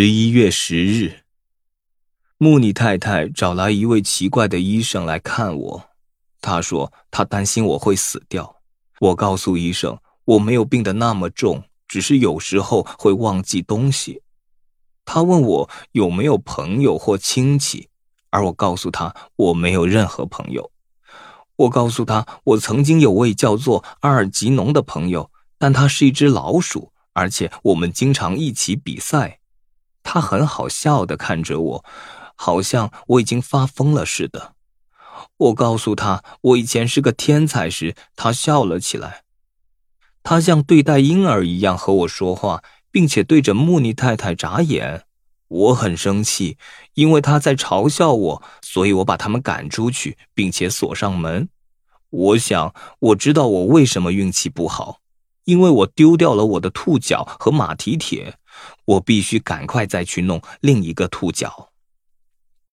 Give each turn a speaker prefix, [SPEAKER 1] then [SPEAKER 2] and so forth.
[SPEAKER 1] 十一月十日，穆尼太太找来一位奇怪的医生来看我。他说他担心我会死掉。我告诉医生我没有病的那么重，只是有时候会忘记东西。他问我有没有朋友或亲戚，而我告诉他我没有任何朋友。我告诉他我曾经有位叫做阿尔吉农的朋友，但他是一只老鼠，而且我们经常一起比赛。他很好笑的看着我，好像我已经发疯了似的。我告诉他我以前是个天才时，他笑了起来。他像对待婴儿一样和我说话，并且对着穆尼太太眨眼。我很生气，因为他在嘲笑我，所以我把他们赶出去，并且锁上门。我想我知道我为什么运气不好，因为我丢掉了我的兔脚和马蹄铁。我必须赶快再去弄另一个兔角。